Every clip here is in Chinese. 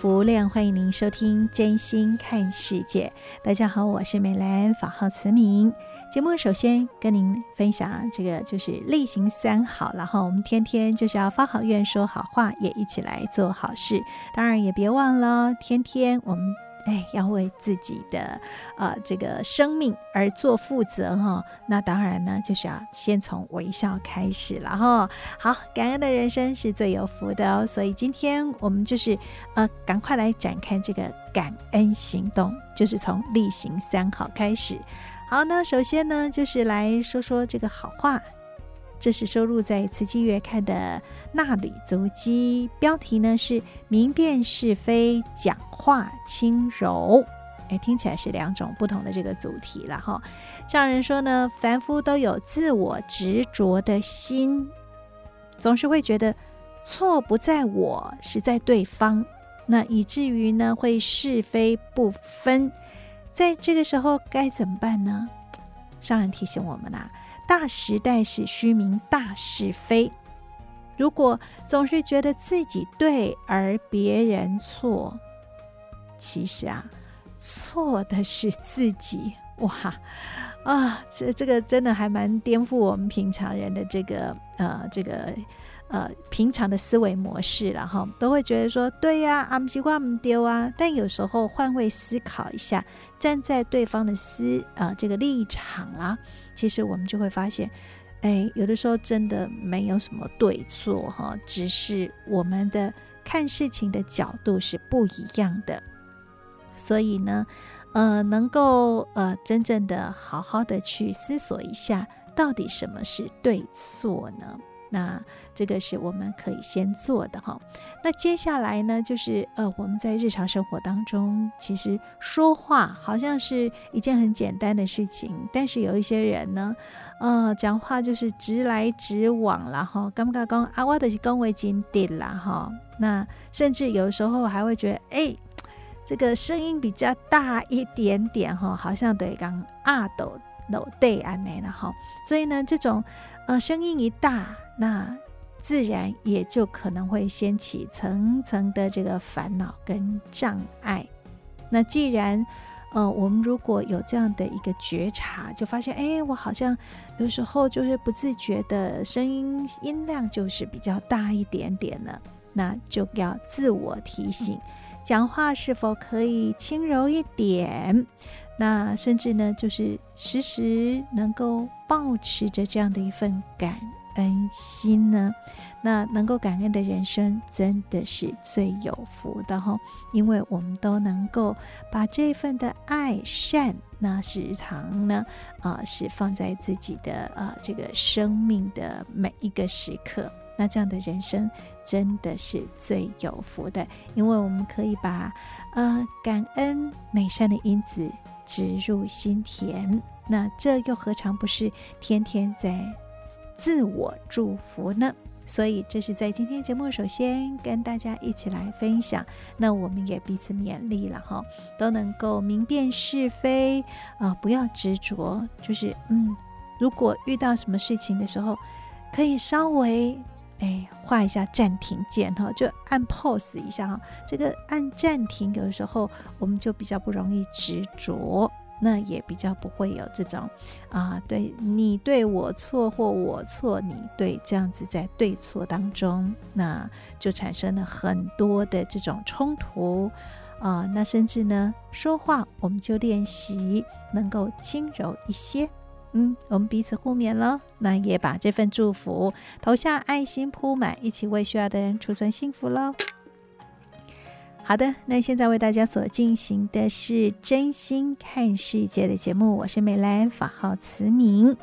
福亮，欢迎您收听《真心看世界》。大家好，我是美兰，法号慈明。节目首先跟您分享这个就是例行三好，然后我们天天就是要发好愿、说好话，也一起来做好事。当然也别忘了，天天我们。哎，要为自己的呃这个生命而做负责哈。那当然呢，就是要先从微笑开始了哈。好，感恩的人生是最有福的哦。所以今天我们就是呃，赶快来展开这个感恩行动，就是从例行三好开始。好，那首先呢，就是来说说这个好话。这是收录在《慈济月刊》的纳履足迹，标题呢是“明辨是非，讲话轻柔”。哎，听起来是两种不同的这个主题了哈。上人说呢，凡夫都有自我执着的心，总是会觉得错不在我，是在对方，那以至于呢会是非不分。在这个时候该怎么办呢？上人提醒我们啊。大时代是虚名大是非。如果总是觉得自己对而别人错，其实啊，错的是自己。哇啊，这这个真的还蛮颠覆我们平常人的这个呃这个。呃，平常的思维模式，然后都会觉得说，对呀，阿姆西瓜唔丢啊。但有时候换位思考一下，站在对方的思呃这个立场啦，其实我们就会发现，哎，有的时候真的没有什么对错哈，只是我们的看事情的角度是不一样的。所以呢，呃，能够呃真正的好好的去思索一下，到底什么是对错呢？那这个是我们可以先做的哈。那接下来呢，就是呃，我们在日常生活当中，其实说话好像是一件很简单的事情，但是有一些人呢，呃，讲话就是直来直往啦哈。刚刚刚啊，我的是恭维金地啦哈。那甚至有时候还会觉得，哎，这个声音比较大一点点哈，好像对刚阿斗斗对安内了哈。所以呢，这种呃声音一大。那自然也就可能会掀起层层的这个烦恼跟障碍。那既然，呃，我们如果有这样的一个觉察，就发现，哎，我好像有时候就是不自觉的声音音量就是比较大一点点了，那就要自我提醒，讲话是否可以轻柔一点？那甚至呢，就是时时能够保持着这样的一份感。恩心呢，那能够感恩的人生真的是最有福的哈，因为我们都能够把这份的爱善，那时常呢，啊、是放在自己的啊、这个生命的每一个时刻，那这样的人生真的是最有福的，因为我们可以把呃感恩美善的因子植入心田，那这又何尝不是天天在。自我祝福呢，所以这是在今天节目首先跟大家一起来分享。那我们也彼此勉励了哈，都能够明辨是非啊、不要执着。就是嗯，如果遇到什么事情的时候，可以稍微哎画一下暂停键哈，就按 pause 一下哈。这个按暂停，有的时候我们就比较不容易执着。那也比较不会有这种啊，对你对我错或我错你对这样子在对错当中，那就产生了很多的这种冲突啊、那甚至呢，说话我们就练习能够轻柔一些。嗯，我们彼此互勉了，那也把这份祝福投下爱心铺满，一起为需要的人储存幸福喽。好的，那现在为大家所进行的是真心看世界的节目，我是美兰，法号慈明。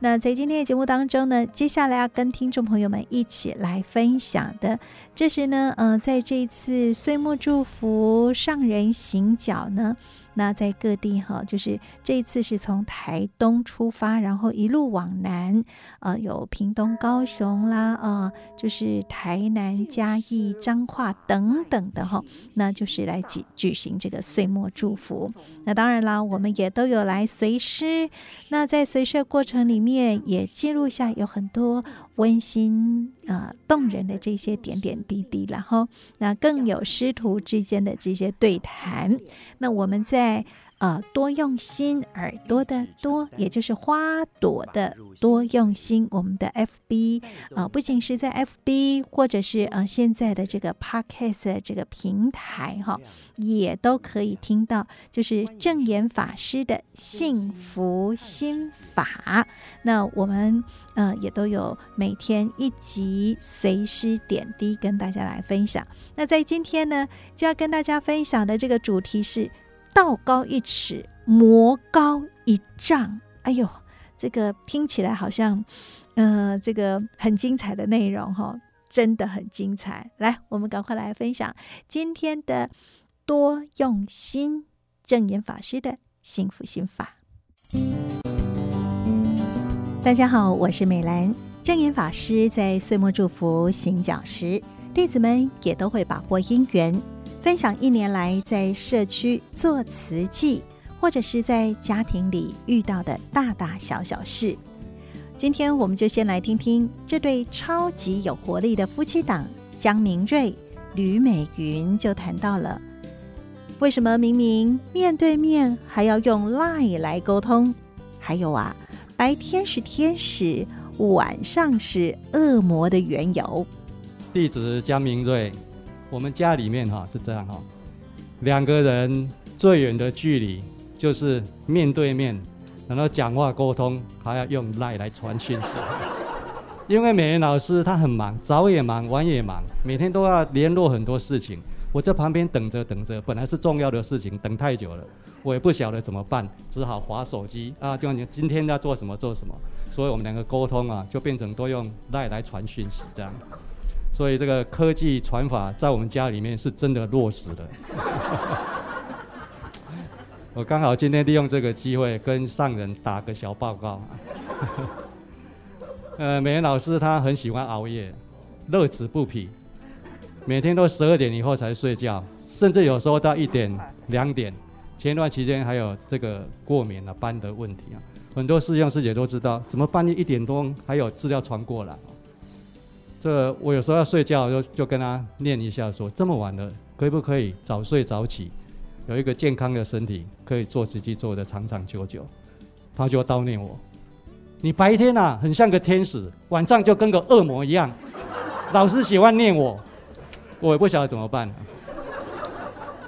那在今天的节目当中呢，接下来要跟听众朋友们一起来分享的，这是呢，呃，在这一次岁末祝福上人行脚呢。那在各地哈，就是这一次是从台东出发，然后一路往南，呃，有屏东、高雄啦，呃，就是台南、嘉义、彰化等等的哈，那就是来举举行这个岁末祝福。那当然啦，我们也都有来随师。那在随师过程里面，也记录下有很多温馨啊动人的这些点点滴滴，然后那更有师徒之间的这些对谈。那我们在呃多用心耳朵的多，也就是花朵的多用心。我们的 FB 呃不仅是在 FB，或者是呃现在的这个 Podcast 这个平台哈，也都可以听到，就是正言法师的幸福心法。那我们呃也都有每天一集随师点滴跟大家来分享。那在今天呢，就要跟大家分享的这个主题是。道高一尺，魔高一丈。哎呦，这个听起来好像，呃，这个很精彩的内容哈、哦，真的很精彩。来，我们赶快来分享今天的多用心证言法师的幸福心法。大家好，我是美兰。证言法师在岁末祝福行讲时，弟子们也都会把握因缘。分享一年来在社区做慈济，或者是在家庭里遇到的大大小小事。今天我们就先来听听这对超级有活力的夫妻档江明瑞、吕美云就谈到了为什么明明面对面还要用 lie 来沟通，还有啊，白天是天使，晚上是恶魔的缘由。弟子江明瑞。我们家里面哈是这样哈，两个人最远的距离就是面对面，然后讲话沟通还要用赖来传讯息。因为美云老师她很忙，早也忙，晚也忙，每天都要联络很多事情。我在旁边等着等着，本来是重要的事情，等太久了，我也不晓得怎么办，只好划手机啊，就你今天要做什么做什么。所以我们两个沟通啊，就变成都用赖来传讯息这样。所以这个科技传法在我们家里面是真的落实了。我刚好今天利用这个机会跟上人打个小报告。呃，美云老师他很喜欢熬夜，乐此不疲，每天都十二点以后才睡觉，甚至有时候到一点、两点。前段期间还有这个过敏啊、斑的问题啊，很多师兄师姐都知道，怎么半夜一点多还有资料传过来？这我有时候要睡觉就就跟他念一下说，这么晚了，可不可以早睡早起，有一个健康的身体，可以做自己做的长长久久。他就叨念我，你白天啊很像个天使，晚上就跟个恶魔一样，老是喜欢念我，我也不晓得怎么办。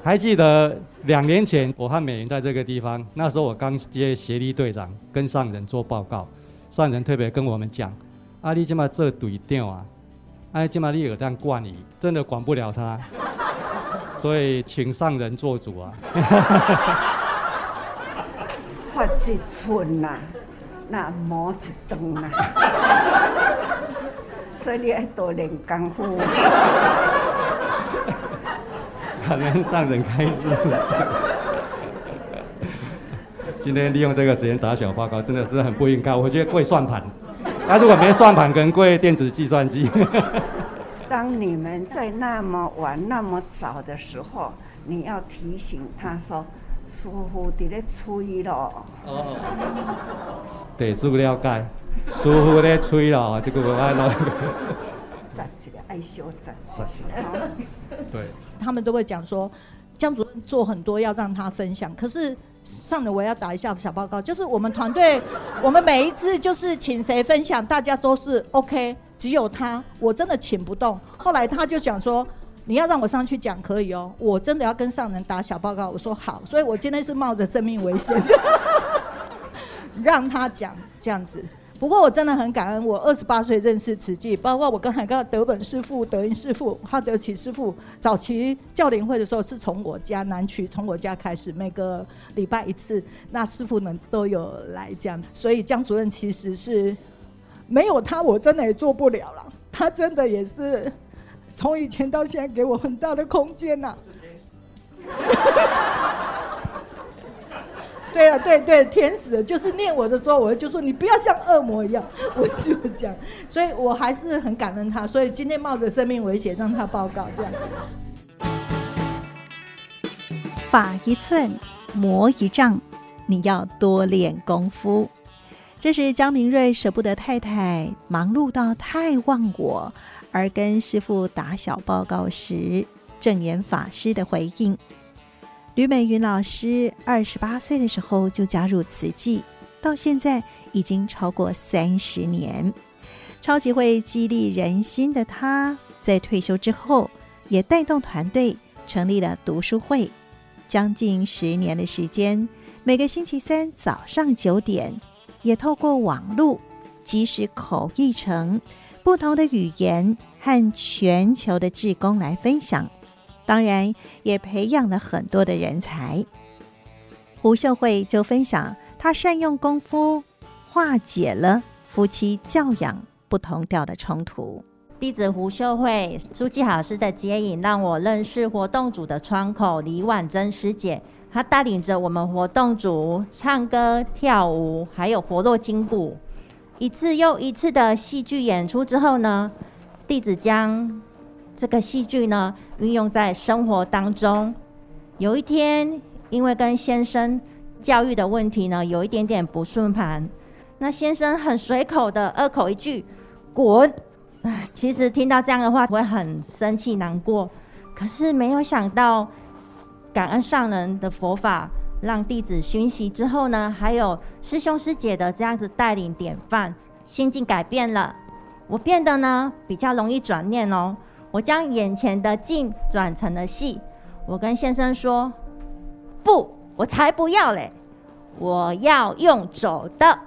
还记得两年前我和美云在这个地方，那时候我刚接协力队长，跟上人做报告，上人特别跟我们讲，阿里这么这对调啊。哎，今嘛你有这样惯你，真的管不了他，所以请上人做主啊。发一寸呐，那磨一顿呐，所以你要多练功夫。感恩上人开示。今天利用这个时间打小报告，真的是很不应该。我觉得跪算盘。他、啊、如果没算盘，可能跪电子计算机。当你们在那么晚、那么早的时候，你要提醒他说：“师傅在咧吹咯。”哦，对，这个了解。师傅在吹咯，这个我爱咯。站起来，爱修站起来。对，他们都会讲说，江主任做很多要让他分享，可是。上的我要打一下小报告，就是我们团队，我们每一次就是请谁分享，大家都是 OK，只有他，我真的请不动。后来他就讲说，你要让我上去讲可以哦，我真的要跟上人打小报告。我说好，所以我今天是冒着生命危险 让他讲这样子。不过我真的很感恩，我二十八岁认识慈济，包括我刚才跟德本师父、德音师父、哈德奇师父，早期教联会的时候是从我家南区，从我家开始，每个礼拜一次，那师傅们都有来这样。所以江主任其实是没有他，我真的也做不了了。他真的也是从以前到现在给我很大的空间呐。对啊，对对，天使就是念我的时候，我就说你不要像恶魔一样，我就讲，所以我还是很感恩他，所以今天冒着生命危险让他报告这样子。法一寸，魔一丈，你要多练功夫。这是江明瑞舍不得太太忙碌到太忘我，而跟师父打小报告时，正言法师的回应。吕美云老师二十八岁的时候就加入慈济，到现在已经超过三十年。超级会激励人心的她，在退休之后也带动团队成立了读书会，将近十年的时间，每个星期三早上九点，也透过网络即时口译成不同的语言和全球的志工来分享。当然，也培养了很多的人才。胡秀慧就分享，她善用功夫化解了夫妻教养不同调的冲突。弟子胡秀慧，书记老师的接引，让我认识活动组的窗口李婉珍师姐。她带领着我们活动组唱歌、跳舞，还有活络筋骨。一次又一次的戏剧演出之后呢，弟子将这个戏剧呢，运用在生活当中。有一天，因为跟先生教育的问题呢，有一点点不顺盘，那先生很随口的二口一句“滚”，其实听到这样的话会很生气难过。可是没有想到，感恩上人的佛法，让弟子熏习之后呢，还有师兄师姐的这样子带领典范，心境改变了，我变得呢比较容易转念哦。我将眼前的镜转成了戏，我跟先生说：“不，我才不要嘞，我要用走的。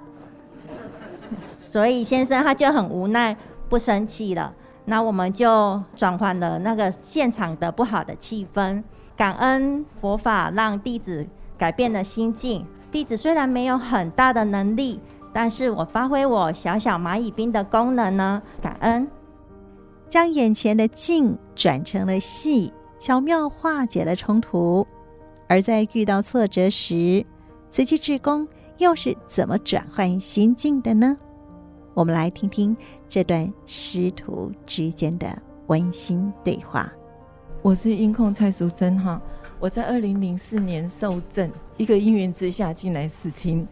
”所以先生他就很无奈，不生气了。那我们就转换了那个现场的不好的气氛，感恩佛法让弟子改变了心境。弟子虽然没有很大的能力，但是我发挥我小小蚂蚁兵的功能呢，感恩。将眼前的境转成了戏，巧妙化解了冲突。而在遇到挫折时，慈济志工又是怎么转换心境的呢？我们来听听这段师徒之间的温馨对话。我是音控蔡淑珍哈，我在二零零四年受赠，一个因缘之下进来试听，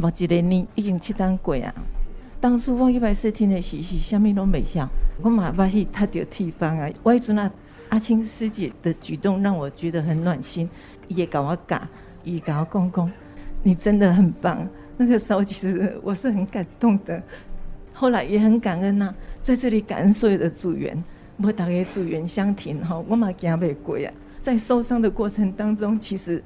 冇几年已经七单过啊。当初我一百四听的时是啥物都未晓，我嘛把去他的地方啊。外祖那，阿青师姐的举动让我觉得很暖心，也搞我讲，也搞我公公，你真的很棒。那个时候其实我是很感动的，后来也很感恩呐、啊，在这里感恩所有的组员，我大家组员相挺哈，我嘛行袂过啊。在受伤的过程当中，其实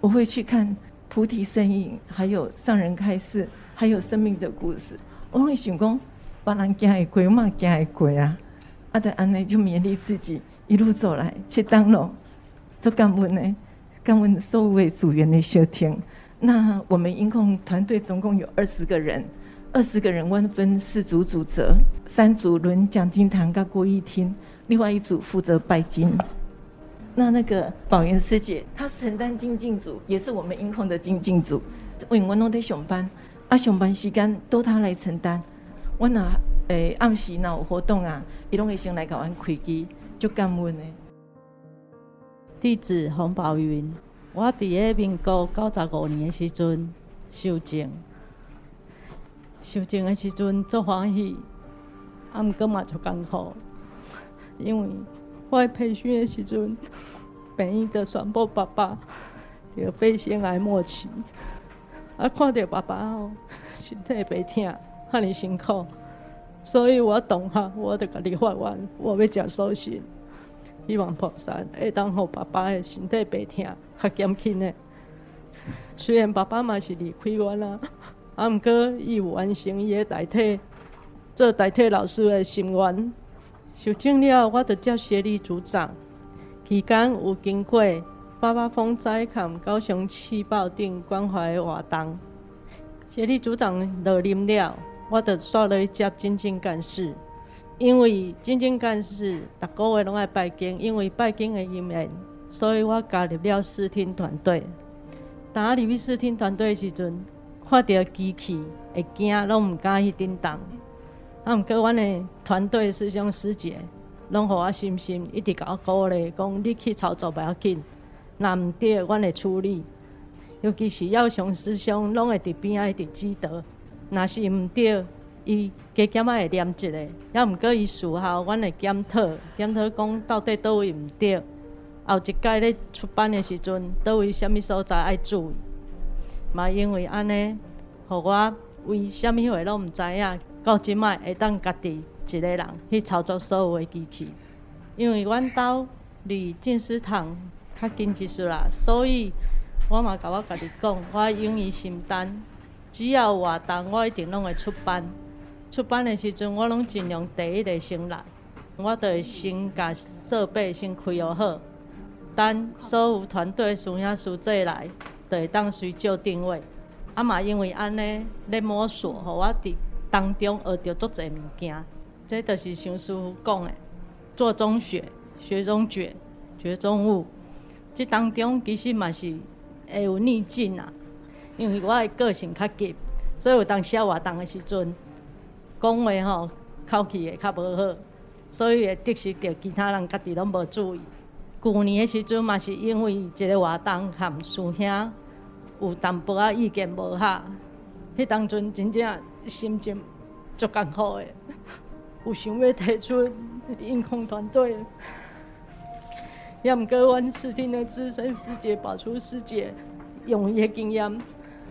我会去看菩提身影，还有上人开示，还有生命的故事。我会想讲，别人行会过，我嘛行会过啊！啊，得安尼就勉励自己，一路走来，去当咯，做干部呢，感恩所有的组员的收听。那我们音控团队总共有二十个人，二十个人分分四组组责，三组轮讲经堂跟国语厅，另外一组负责拜经。那那个宝元师姐，她承担精进组，也是我们音控的精进组，因为我拢在上班。啊，上班时间都她来承担。我若诶、暗时若有活动啊，伊拢会先来甲阮开机，就感恩的。弟子洪宝云，我伫个民国九十五年诶时阵受证，受证诶时阵足欢喜，啊，毋过嘛足艰苦，因为我培训诶时阵，病医的宣布爸爸得肺腺癌末期。啊！看到爸爸哦，身体袂疼，遐尼辛苦，所以我当下我就甲你发愿，我要食素食。希望菩萨会当让爸爸的身体白疼较减轻的。虽然爸爸嘛是离开我啦，啊，毋过伊有完成伊的代替，做代替老师的心愿。受证了，我就接协理组长，期间有经过八八风灾和高雄气爆等关怀的活动。协理组长落任了，我就刷了一接精进干事。因为精进干事逐个月拢爱拜经，因为拜经的因缘，所以我加入了视听团队。当我入去视听团队的时阵，看到机器会惊，拢毋敢去叮当。啊，毋过阮的团队师兄师姐拢互我信心，一直甲我鼓励，讲你去操作袂要紧，若毋对，阮会处理。尤其是耀雄师兄，拢会伫边仔一直指导，若是毋对。伊加减仔会念一个，也毋过伊事后，阮会检讨，检讨讲到底倒位毋对。后一届咧出版的时阵，倒位啥物所在爱注意。嘛因为安尼，互我为啥物货拢毋知影，到即摆会当家己一个人去操作所有的机器。因为阮兜离进士堂较近一丝啦，所以我嘛甲我家己讲，我勇于承担，只要活动，我一定拢会出版。出版的时阵，我拢尽量第一个先来，我就会先甲设备先开好好，等所有团队师兄师姐来，就会当随就定位。啊嘛，因为安尼咧摸索，互我伫当中学到足侪物件。这就是像师傅讲的，做中学，学中觉，觉中悟。这当中其实嘛是会有逆境啊，因为我的个性较急，所以有当时活动的时阵。讲话吼，口气会较无好，所以会得失着其他人家己拢无注意。旧年的时阵嘛，是因为一个活动含师兄有淡薄仔意见无合，迄当阵真正心情足艰苦的，有想要退出音控团队，也毋过阮视听诶资深师姐、宝珠师姐用伊诶经验，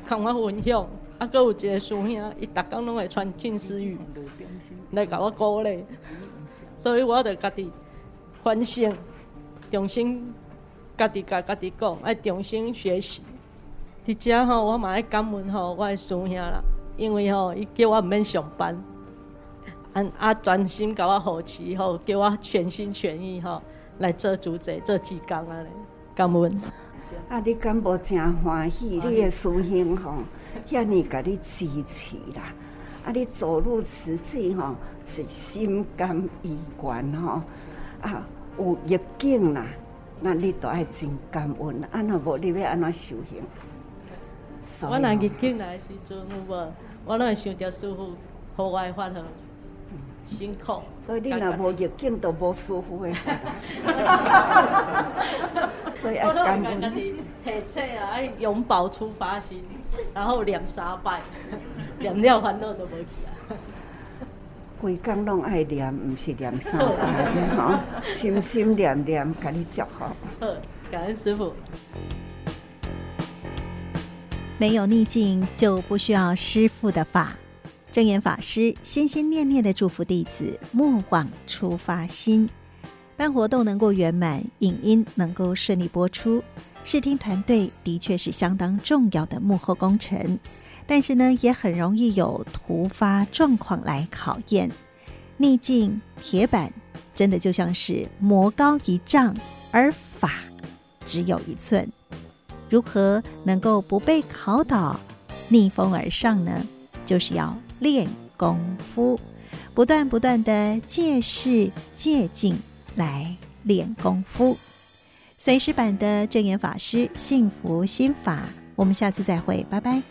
甲我分享。啊，阁有一个师兄，伊逐工拢会传静思语来甲我鼓励，所以我着家己反省，重新家己甲家己讲，爱重新学习。伫遮吼，我嘛爱感恩吼我的师兄啦，因为吼伊叫我毋免上班，按啊专心甲我扶持吼，叫我全心全意吼来做主持做志工安尼，感恩。啊，你敢无诚欢喜？你的师兄吼？遐尼甲你支持啦！啊，你走入慈济吼，是心甘意愿吼。啊，有逆境啦，那你都爱真感恩。啊，若无你要安怎修行？我若逆境来时阵有无？我拢会想着师傅，互我发号，辛苦。所以你若无逆境，都无舒服的法。所以爱感恩。提册啊，爱永葆出发心，然后念三拜，念了烦恼都无去啊。规工拢爱念，毋是念三拜吼，心心念念，甲你祝福。好，感恩师傅。没有逆境，就不需要师傅的法。证严法师心心念念的祝福弟子，莫忘初发心。办活动能够圆满，影音能够顺利播出。视听团队的确是相当重要的幕后工程，但是呢，也很容易有突发状况来考验。逆境铁板真的就像是魔高一丈，而法只有一寸。如何能够不被考倒，逆风而上呢？就是要练功夫，不断不断的借势借境来练功夫。随时版的正言法师幸福心法，我们下次再会，拜拜。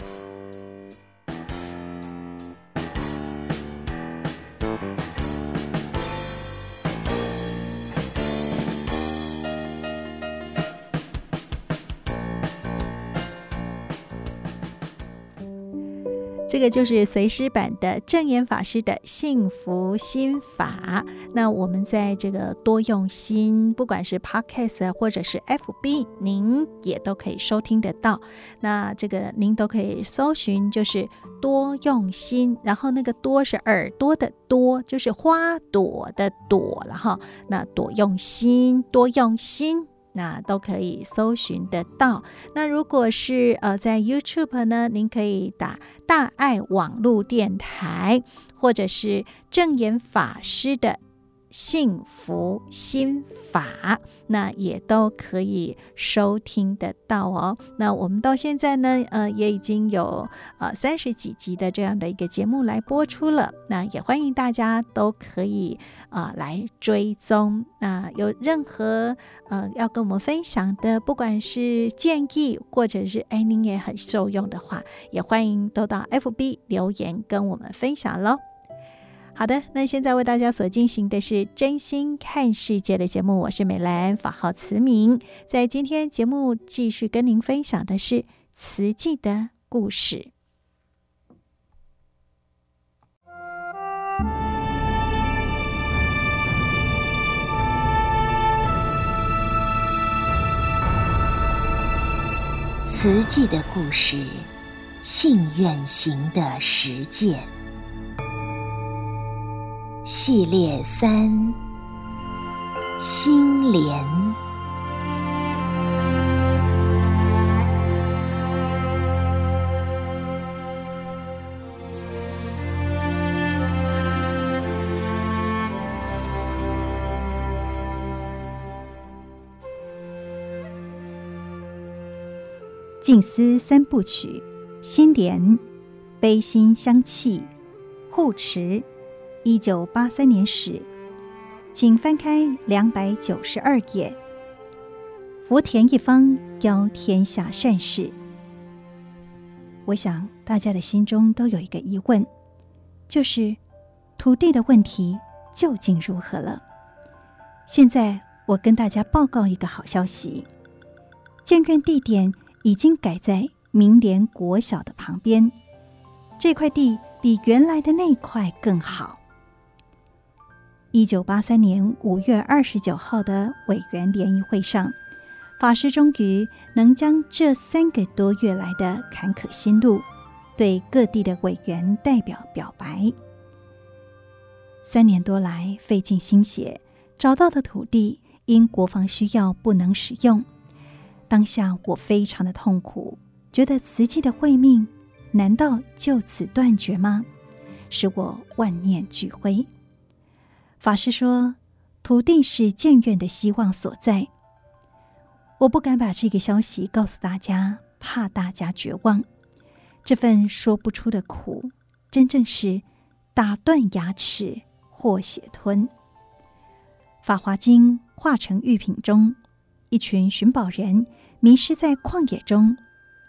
这个就是随师版的证言法师的幸福心法。那我们在这个多用心，不管是 Podcast 或者是 FB，您也都可以收听得到。那这个您都可以搜寻，就是多用心，然后那个多是耳朵的多，就是花朵的朵了哈。那多用心，多用心。那都可以搜寻得到。那如果是呃在 YouTube 呢，您可以打大爱网络电台，或者是正言法师的。幸福心法，那也都可以收听得到哦。那我们到现在呢，呃，也已经有呃三十几集的这样的一个节目来播出了。那也欢迎大家都可以啊、呃、来追踪。那有任何呃要跟我们分享的，不管是建议或者是哎您也很受用的话，也欢迎都到 FB 留言跟我们分享喽。好的，那现在为大家所进行的是真心看世界的节目，我是美兰，法号慈明。在今天节目继续跟您分享的是慈济的故事。慈济的故事，信愿行的实践。系列三：心莲。静思三部曲：心莲、悲心相契、护持。一九八三年始，请翻开两百九十二页。福田一方邀天下善士。我想大家的心中都有一个疑问，就是土地的问题究竟如何了？现在我跟大家报告一个好消息：建院地点已经改在明莲国小的旁边，这块地比原来的那块更好。一九八三年五月二十九号的委员联谊会上，法师终于能将这三个多月来的坎坷心路，对各地的委员代表表白。三年多来费尽心血找到的土地，因国防需要不能使用。当下我非常的痛苦，觉得慈济的慧命难道就此断绝吗？使我万念俱灰。法师说：“土地是建院的希望所在。”我不敢把这个消息告诉大家，怕大家绝望。这份说不出的苦，真正是打断牙齿或血吞。《法华经》化成玉品中，一群寻宝人迷失在旷野中，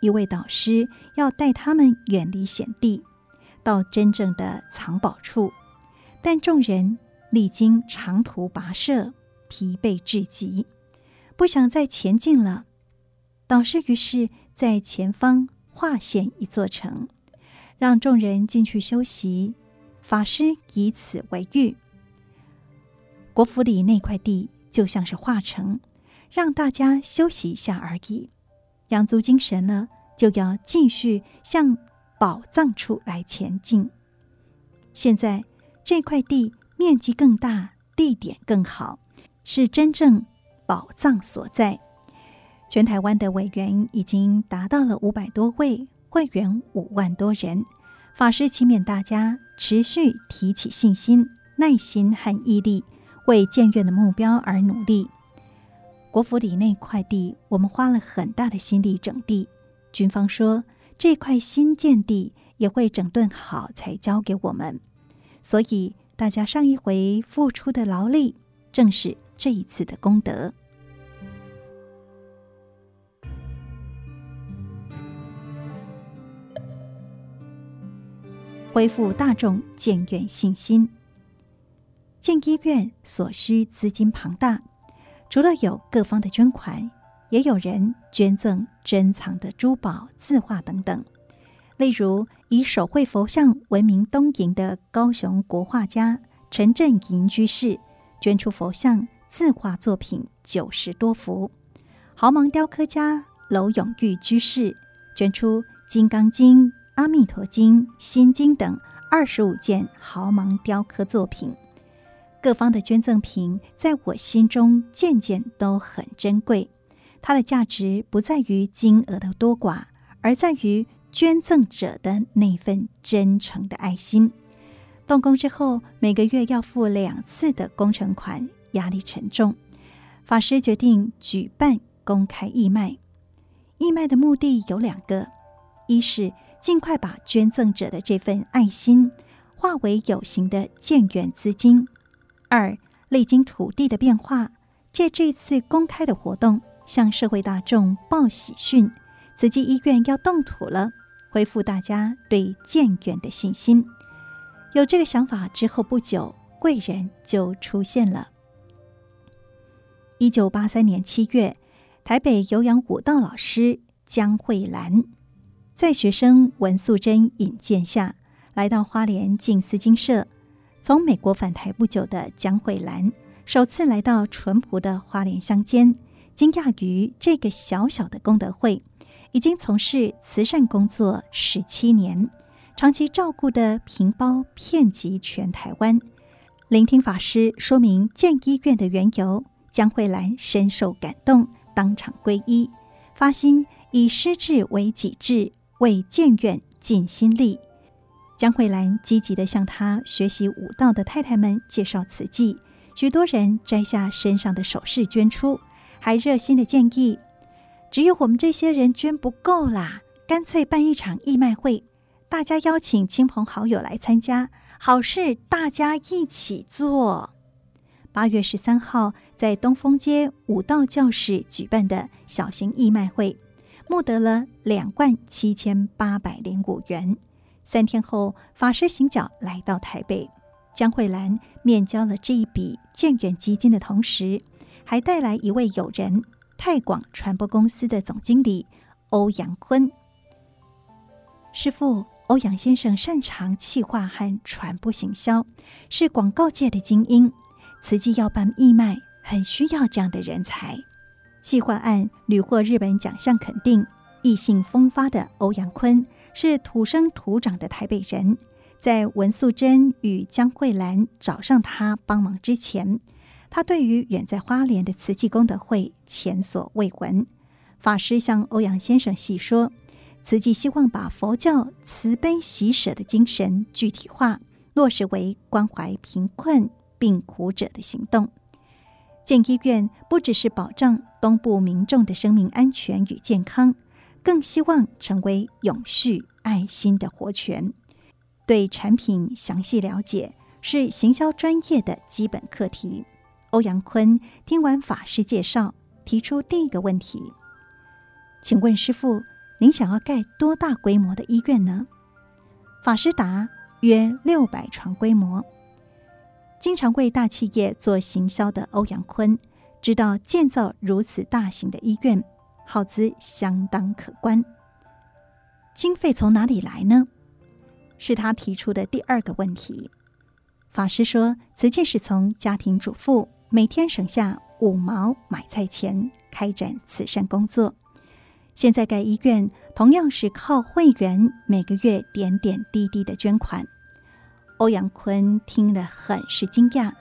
一位导师要带他们远离险地，到真正的藏宝处，但众人。历经长途跋涉，疲惫至极，不想再前进了。导师于是在前方划线一座城，让众人进去休息。法师以此为喻，国府里那块地就像是化城，让大家休息一下而已。养足精神了，就要继续向宝藏处来前进。现在这块地。面积更大，地点更好，是真正宝藏所在。全台湾的委员已经达到了五百多位，会员五万多人。法师期勉大家持续提起信心、耐心和毅力，为建院的目标而努力。国府里那块地，我们花了很大的心力整地。军方说，这块新建地也会整顿好才交给我们，所以。大家上一回付出的劳力，正是这一次的功德。恢复大众建院信心。建医院所需资金庞大，除了有各方的捐款，也有人捐赠珍藏的珠宝、字画等等。例如以手绘佛像闻名东瀛的高雄国画家陈振银居士，捐出佛像字画作品九十多幅；豪芒雕刻家娄永玉居士捐出《金刚经》《阿弥陀经》《心经》等二十五件豪芒雕刻作品。各方的捐赠品，在我心中件件都很珍贵。它的价值不在于金额的多寡，而在于捐赠者的那份真诚的爱心。动工之后，每个月要付两次的工程款，压力沉重。法师决定举办公开义卖。义卖的目的有两个：一是尽快把捐赠者的这份爱心化为有形的建院资金。二，历经土地的变化，借这次公开的活动，向社会大众报喜讯：慈济医院要动土了，恢复大家对建院的信心。有这个想法之后不久，贵人就出现了。一九八三年七月，台北有氧舞蹈老师江慧兰，在学生文素贞引荐下，来到花莲静思精舍。从美国返台不久的江慧兰，首次来到淳朴的花莲乡间，惊讶于这个小小的功德会已经从事慈善工作十七年，长期照顾的平胞遍及全台湾。聆听法师说明建医院的缘由，江慧兰深受感动，当场皈依，发心以师志为己志，为建院尽心力。江慧兰积极地向她学习武道的太太们介绍慈济，许多人摘下身上的首饰捐出，还热心地建议：只有我们这些人捐不够啦，干脆办一场义卖会，大家邀请亲朋好友来参加，好事大家一起做。八月十三号在东风街五道教室举办的小型义卖会，募得了两万七千八百零五元。三天后，法师行脚来到台北，江慧兰面交了这一笔建远基金的同时，还带来一位友人——泰广传播公司的总经理欧阳坤。师傅，欧阳先生擅长企划和传播行销，是广告界的精英。慈济要办义卖，很需要这样的人才。企划案屡获日本奖项肯定。意性风发的欧阳坤是土生土长的台北人，在文素贞与江慧兰找上他帮忙之前，他对于远在花莲的慈济功德会前所未闻。法师向欧阳先生细说，慈济希望把佛教慈悲喜舍的精神具体化，落实为关怀贫困病苦者的行动。建医院不只是保障东部民众的生命安全与健康。更希望成为永续爱心的活泉。对产品详细了解是行销专业的基本课题。欧阳坤听完法师介绍，提出第一个问题：“请问师傅，您想要盖多大规模的医院呢？”法师答：“约六百床规模。”经常为大企业做行销的欧阳坤，知道建造如此大型的医院。耗资相当可观，经费从哪里来呢？是他提出的第二个问题。法师说，慈济是从家庭主妇每天省下五毛买菜钱开展慈善工作，现在盖医院同样是靠会员每个月点点滴滴的捐款。欧阳坤听了很是惊讶，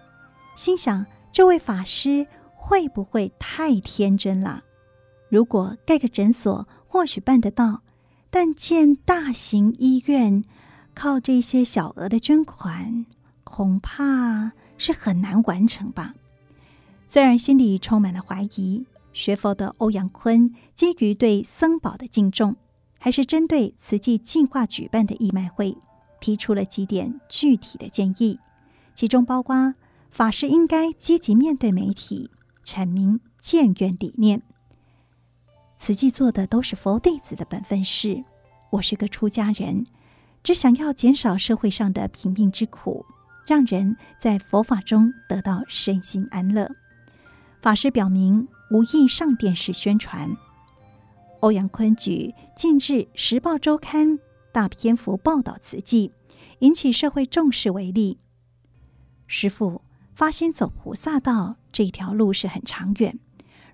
心想：这位法师会不会太天真了？如果盖个诊所，或许办得到，但建大型医院，靠这些小额的捐款，恐怕是很难完成吧。虽然心里充满了怀疑，学佛的欧阳坤基于对僧宝的敬重，还是针对慈济计划举办的义卖会，提出了几点具体的建议，其中包括法师应该积极面对媒体，阐明建院理念。慈济做的都是佛弟子的本分事。我是个出家人，只想要减少社会上的贫病之苦，让人在佛法中得到身心安乐。法师表明无意上电视宣传。欧阳坤举近日《时报周刊》大篇幅报道慈济，引起社会重视为例。师父发心走菩萨道这条路是很长远，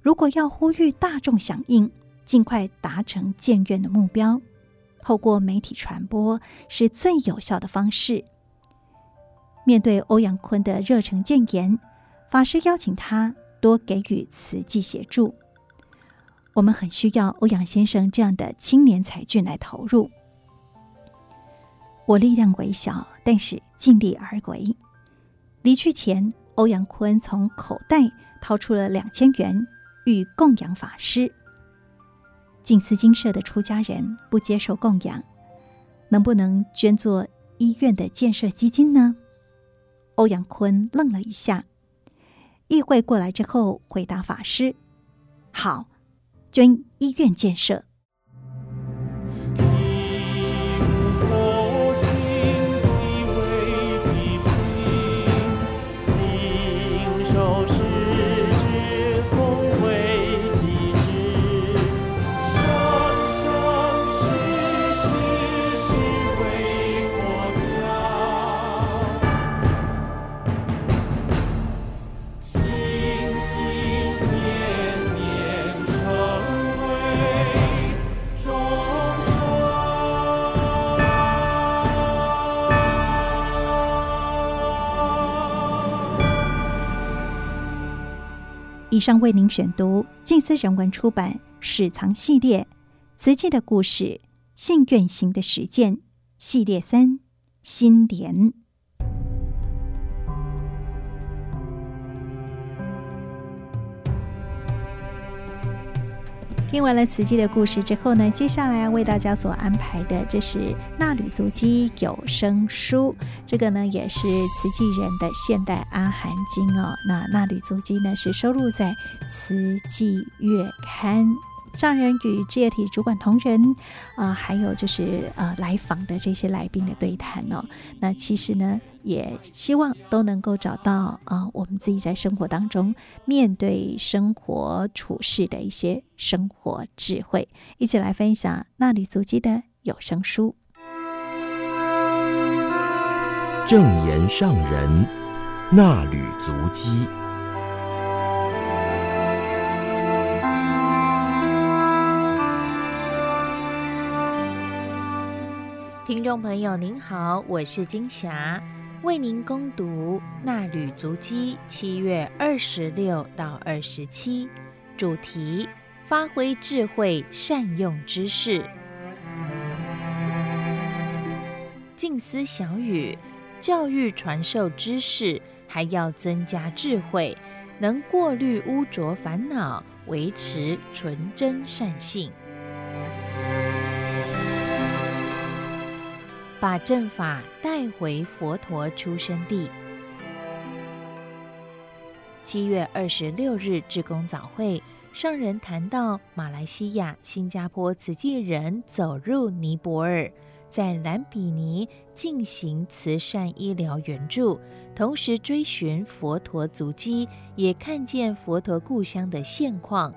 如果要呼吁大众响应，尽快达成建院的目标，透过媒体传播是最有效的方式。面对欧阳坤的热诚建言，法师邀请他多给予慈济协助。我们很需要欧阳先生这样的青年才俊来投入。我力量微小，但是尽力而为。离去前，欧阳坤从口袋掏出了两千元，欲供养法师。静思金舍的出家人不接受供养，能不能捐作医院的建设基金呢？欧阳坤愣了一下，议会过来之后，回答法师：“好。”捐医院建设。以上为您选读静思人文出版《史藏系列》瓷器的故事，信愿行的实践系列三心莲。听完了慈济的故事之后呢，接下来为大家所安排的，这是《纳履足迹有声书》，这个呢也是慈济人的现代阿含经哦。那《纳履足迹》呢是收录在《慈济月刊》。上人与志业体主管同仁，啊、还有就是呃来访的这些来宾的对谈哦。那其实呢，也希望都能够找到啊、呃，我们自己在生活当中面对生活处事的一些生活智慧，一起来分享《衲履足迹》的有声书。正言上人衲履足迹。众朋友您好，我是金霞，为您攻读《衲履足迹》七月二十六到二十七，主题：发挥智慧，善用知识。静思小语：教育传授知识，还要增加智慧，能过滤污浊烦恼，维持纯真善性。把正法带回佛陀出生地。七月二十六日，志工早会上人谈到，马来西亚、新加坡慈济人走入尼泊尔，在兰比尼进行慈善医疗援助，同时追寻佛陀足迹，也看见佛陀故乡的现况。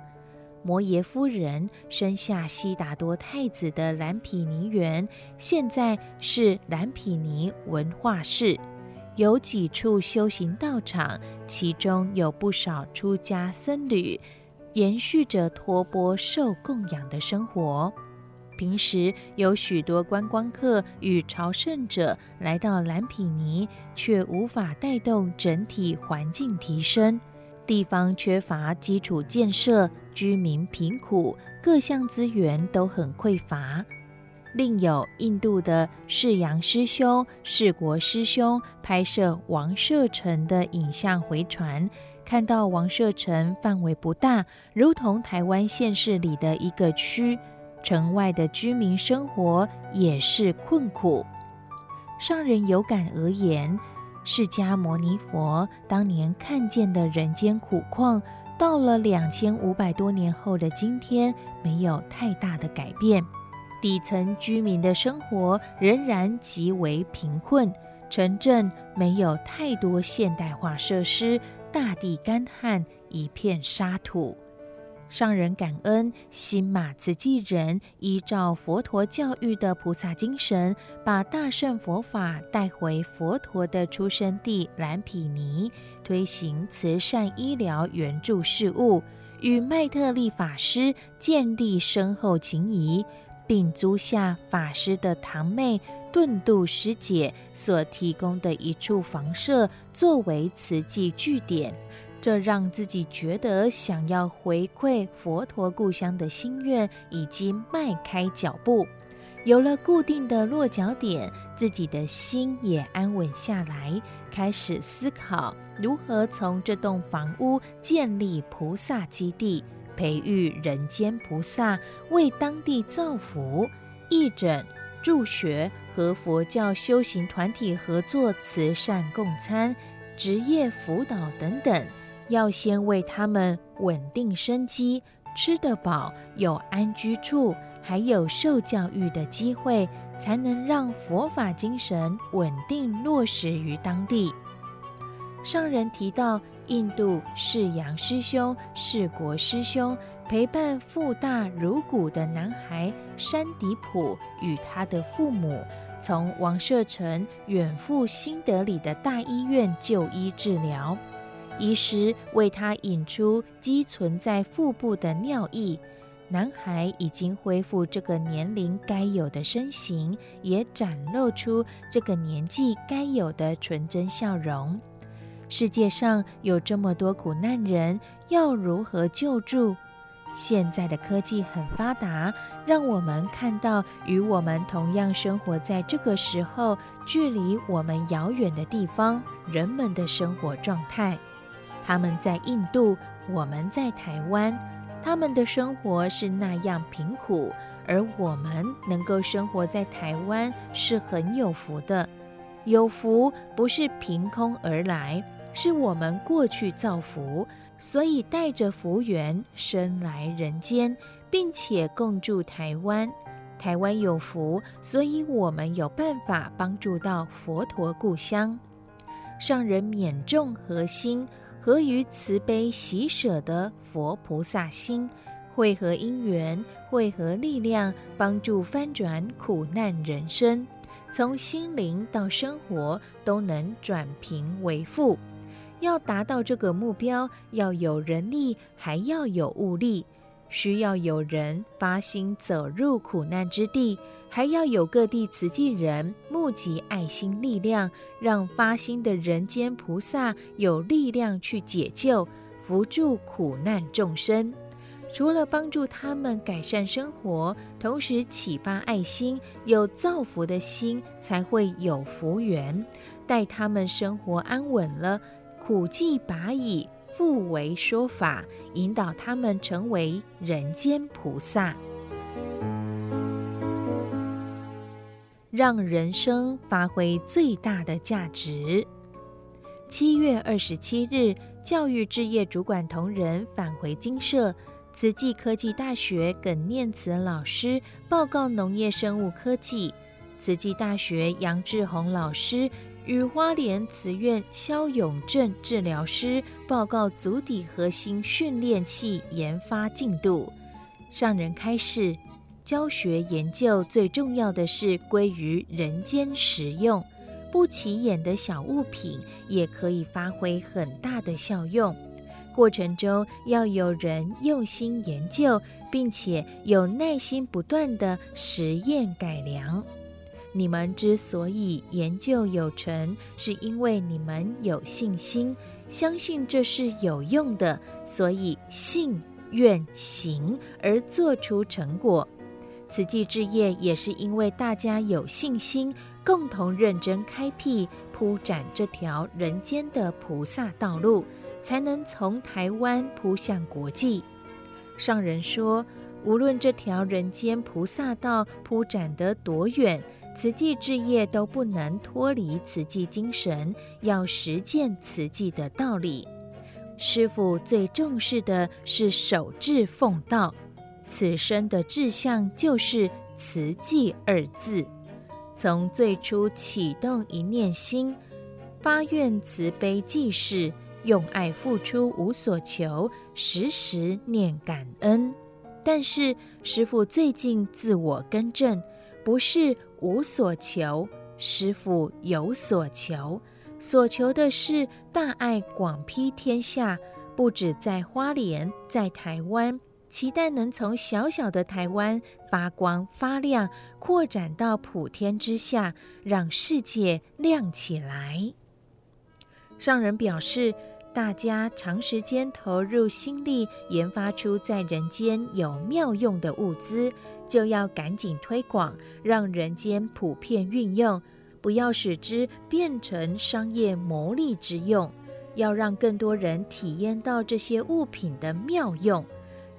摩耶夫人生下悉达多太子的蓝毗尼园，现在是蓝毗尼文化室，有几处修行道场，其中有不少出家僧侣，延续着托钵受供养的生活。平时有许多观光客与朝圣者来到蓝毗尼，却无法带动整体环境提升。地方缺乏基础建设，居民贫苦，各项资源都很匮乏。另有印度的释阳师兄、释国师兄拍摄王舍城的影像回传，看到王舍城范围不大，如同台湾县市里的一个区，城外的居民生活也是困苦。上人有感而言。释迦牟尼佛当年看见的人间苦况，到了两千五百多年后的今天，没有太大的改变。底层居民的生活仍然极为贫困，城镇没有太多现代化设施，大地干旱，一片沙土。上人感恩新马慈济人依照佛陀教育的菩萨精神，把大乘佛法带回佛陀的出生地蓝毗尼，推行慈善医疗援助事务，与麦特利法师建立深厚情谊，并租下法师的堂妹顿度师姐所提供的一处房舍，作为慈济据点。这让自己觉得想要回馈佛陀故乡的心愿已经迈开脚步，有了固定的落脚点，自己的心也安稳下来，开始思考如何从这栋房屋建立菩萨基地，培育人间菩萨，为当地造福、义诊、助学和佛教修行团体合作慈善共餐、职业辅导等等。要先为他们稳定生机，吃得饱，有安居处，还有受教育的机会，才能让佛法精神稳定落实于当地。上人提到，印度释阳师兄、释国师兄陪伴腹大如鼓的男孩山迪普与他的父母，从王舍城远赴新德里的大医院就医治疗。医师为他引出积存在腹部的尿液，男孩已经恢复这个年龄该有的身形，也展露出这个年纪该有的纯真笑容。世界上有这么多苦难人，要如何救助？现在的科技很发达，让我们看到与我们同样生活在这个时候、距离我们遥远的地方人们的生活状态。他们在印度，我们在台湾，他们的生活是那样贫苦，而我们能够生活在台湾是很有福的。有福不是凭空而来，是我们过去造福，所以带着福缘生来人间，并且共筑台湾。台湾有福，所以我们有办法帮助到佛陀故乡。上人免众核心。合于慈悲喜舍的佛菩萨心，汇合因缘，汇合力量，帮助翻转苦难人生，从心灵到生活都能转贫为富。要达到这个目标，要有人力，还要有物力。需要有人发心走入苦难之地，还要有各地慈济人募集爱心力量，让发心的人间菩萨有力量去解救、扶助苦难众生。除了帮助他们改善生活，同时启发爱心，有造福的心，才会有福缘，待他们生活安稳了，苦既拔矣。复为说法，引导他们成为人间菩萨，让人生发挥最大的价值。七月二十七日，教育置业主管同仁返回金舍，慈济科技大学耿念慈老师报告农业生物科技，慈济大学杨志宏老师。与花莲慈院萧永正治疗师报告足底核心训练器研发进度。上人开示，教学研究最重要的是归于人间实用，不起眼的小物品也可以发挥很大的效用。过程中要有人用心研究，并且有耐心不断的实验改良。你们之所以研究有成，是因为你们有信心，相信这是有用的，所以信愿行而做出成果。慈济置业也是因为大家有信心，共同认真开辟铺展这条人间的菩萨道路，才能从台湾铺向国际。上人说，无论这条人间菩萨道铺展得多远。慈济置业都不能脱离慈济精神，要实践慈济的道理。师父最重视的是守志奉道，此生的志向就是慈济二字。从最初启动一念心，发愿慈悲济世，用爱付出无所求，时时念感恩。但是师父最近自我更正，不是无所求，师父有所求，所求的是大爱广披天下，不止在花莲，在台湾。期待能从小小的台湾发光发亮，扩展到普天之下，让世界亮起来。上人表示，大家长时间投入心力，研发出在人间有妙用的物资，就要赶紧推广，让人间普遍运用，不要使之变成商业牟利之用，要让更多人体验到这些物品的妙用。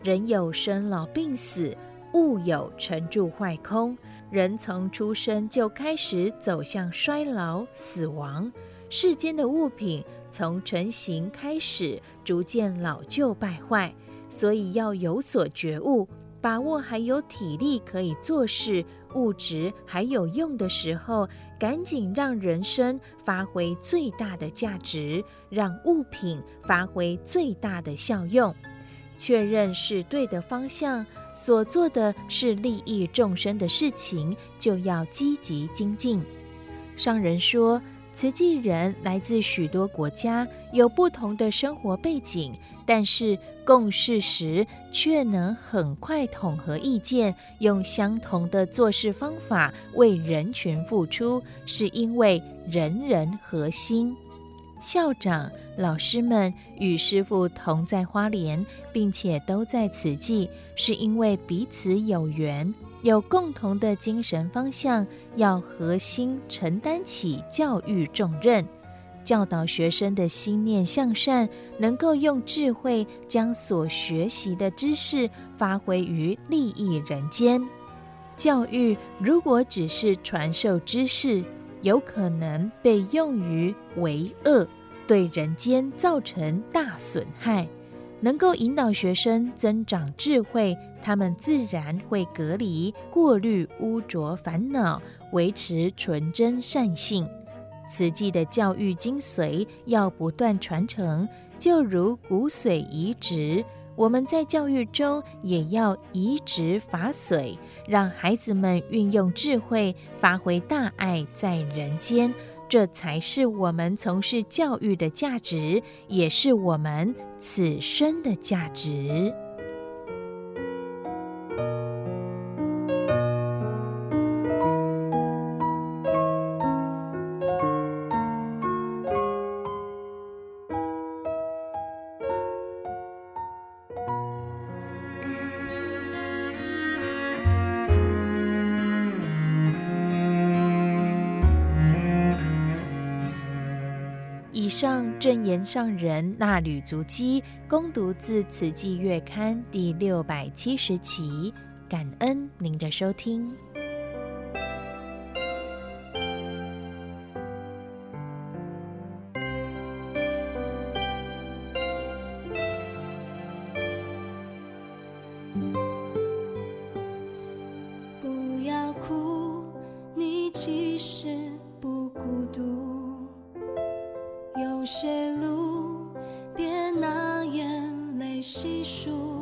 人有生老病死，物有成住坏空。人从出生就开始走向衰老死亡，世间的物品从成型开始逐渐老旧败坏，所以要有所觉悟，把握还有体力可以做事，物质还有用的时候，赶紧让人生发挥最大的价值，让物品发挥最大的效用。确认是对的方向，所做的是利益众生的事情，就要积极精进。上人说，慈济人来自许多国家，有不同的生活背景，但是共事时却能很快统合意见，用相同的做事方法为人群付出，是因为人人合心。校长、老师们与师父同在花莲，并且都在此际，是因为彼此有缘，有共同的精神方向，要合心承担起教育重任，教导学生的心念向善，能够用智慧将所学习的知识发挥于利益人间。教育如果只是传授知识，有可能被用于为恶，对人间造成大损害。能够引导学生增长智慧，他们自然会隔离、过滤污浊烦恼，维持纯真善性。慈济的教育精髓要不断传承，就如骨髓移植。我们在教育中也要移植法髓，让孩子们运用智慧，发挥大爱在人间。这才是我们从事教育的价值，也是我们此生的价值。人上人那履足迹，攻读自《慈济月刊》第六百七十期，感恩您的收听。细数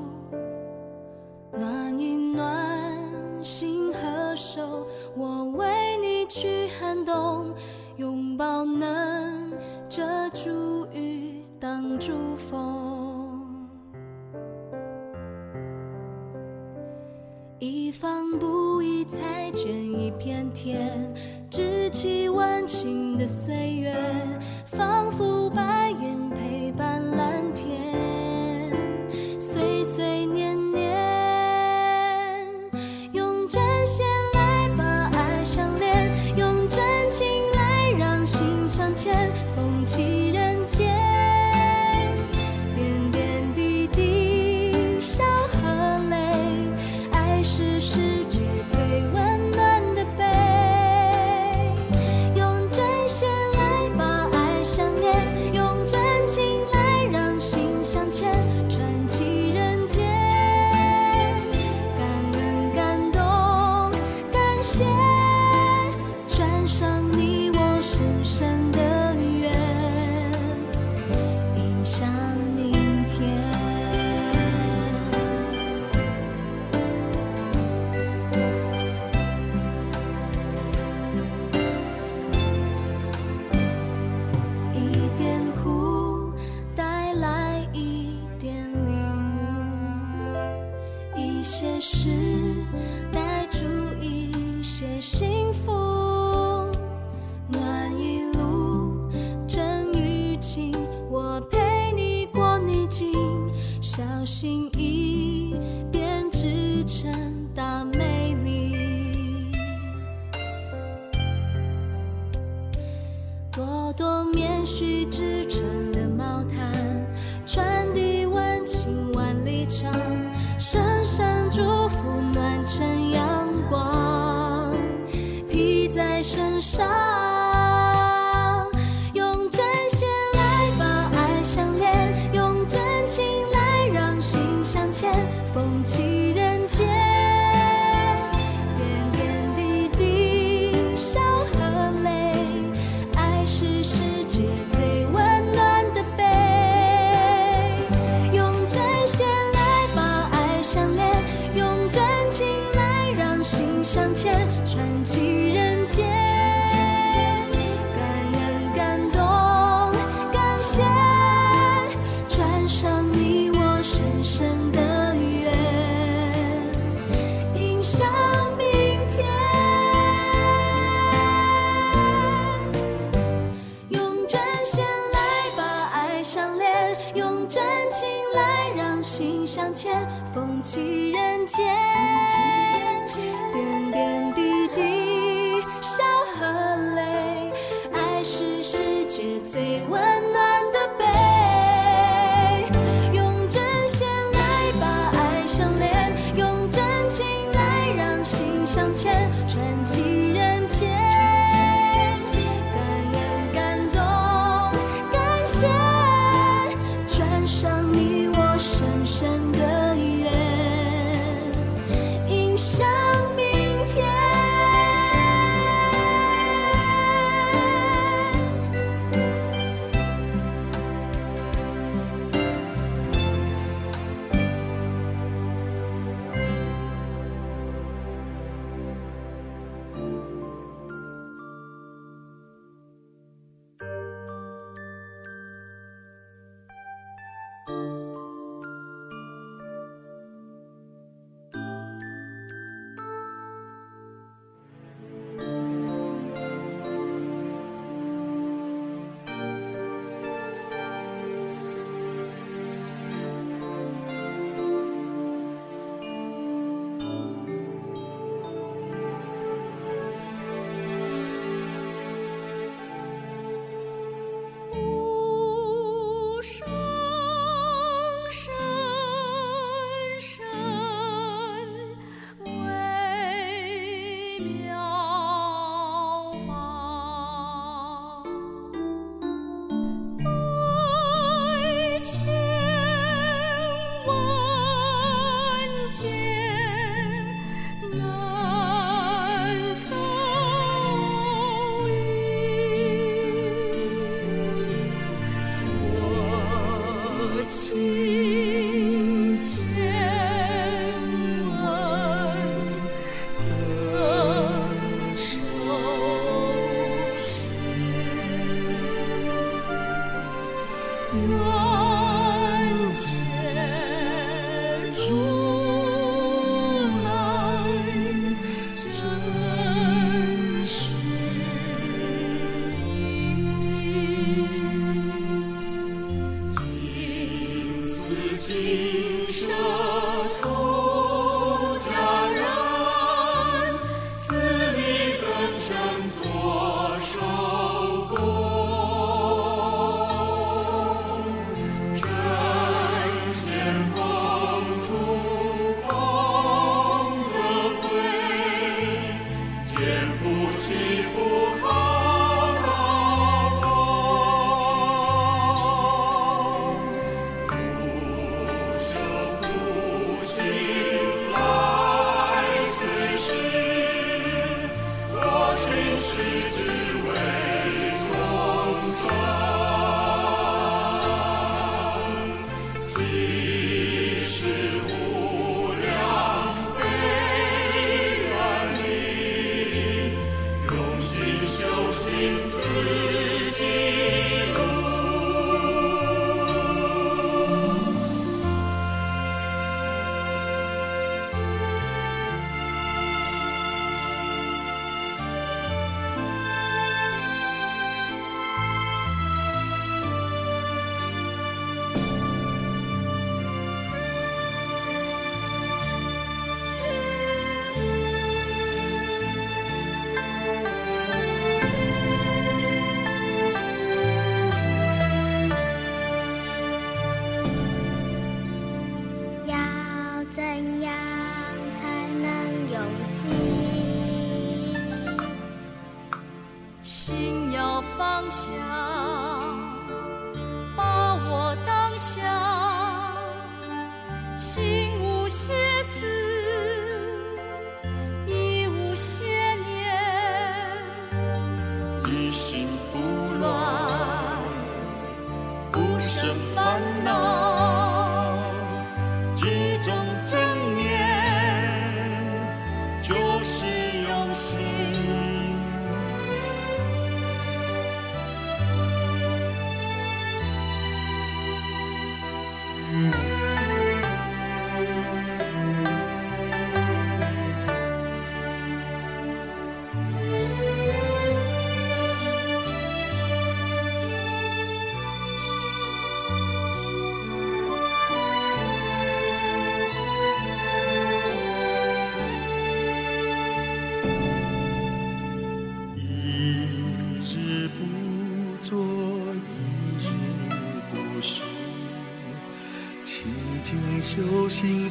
修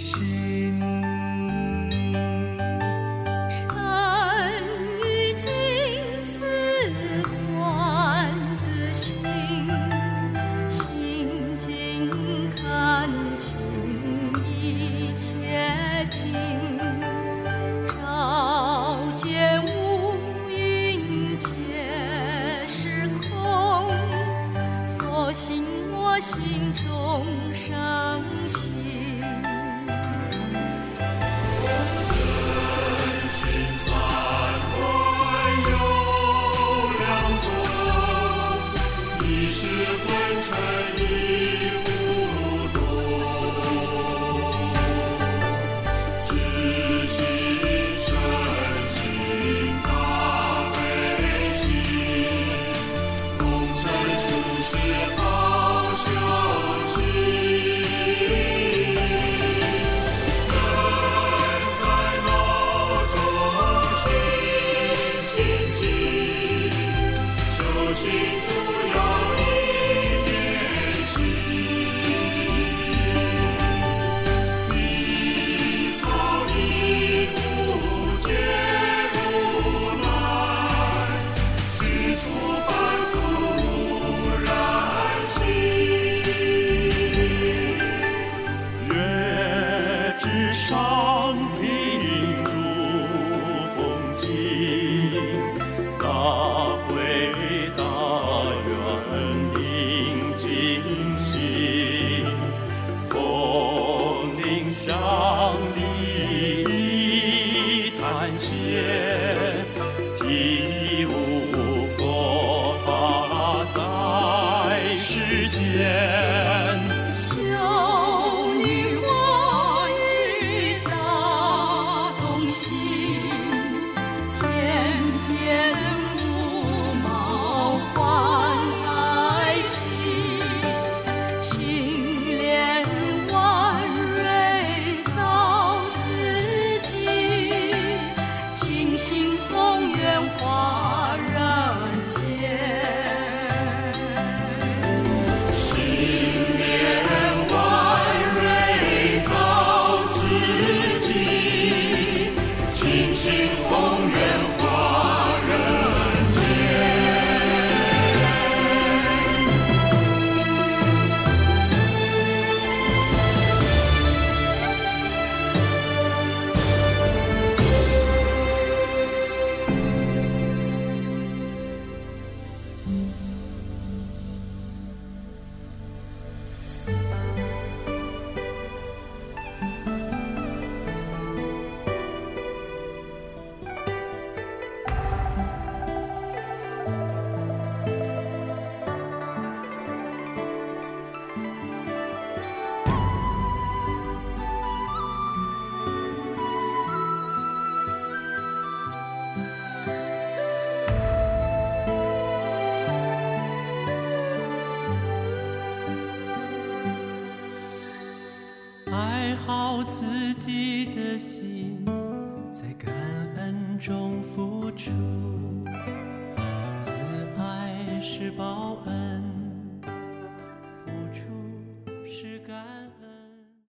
心。报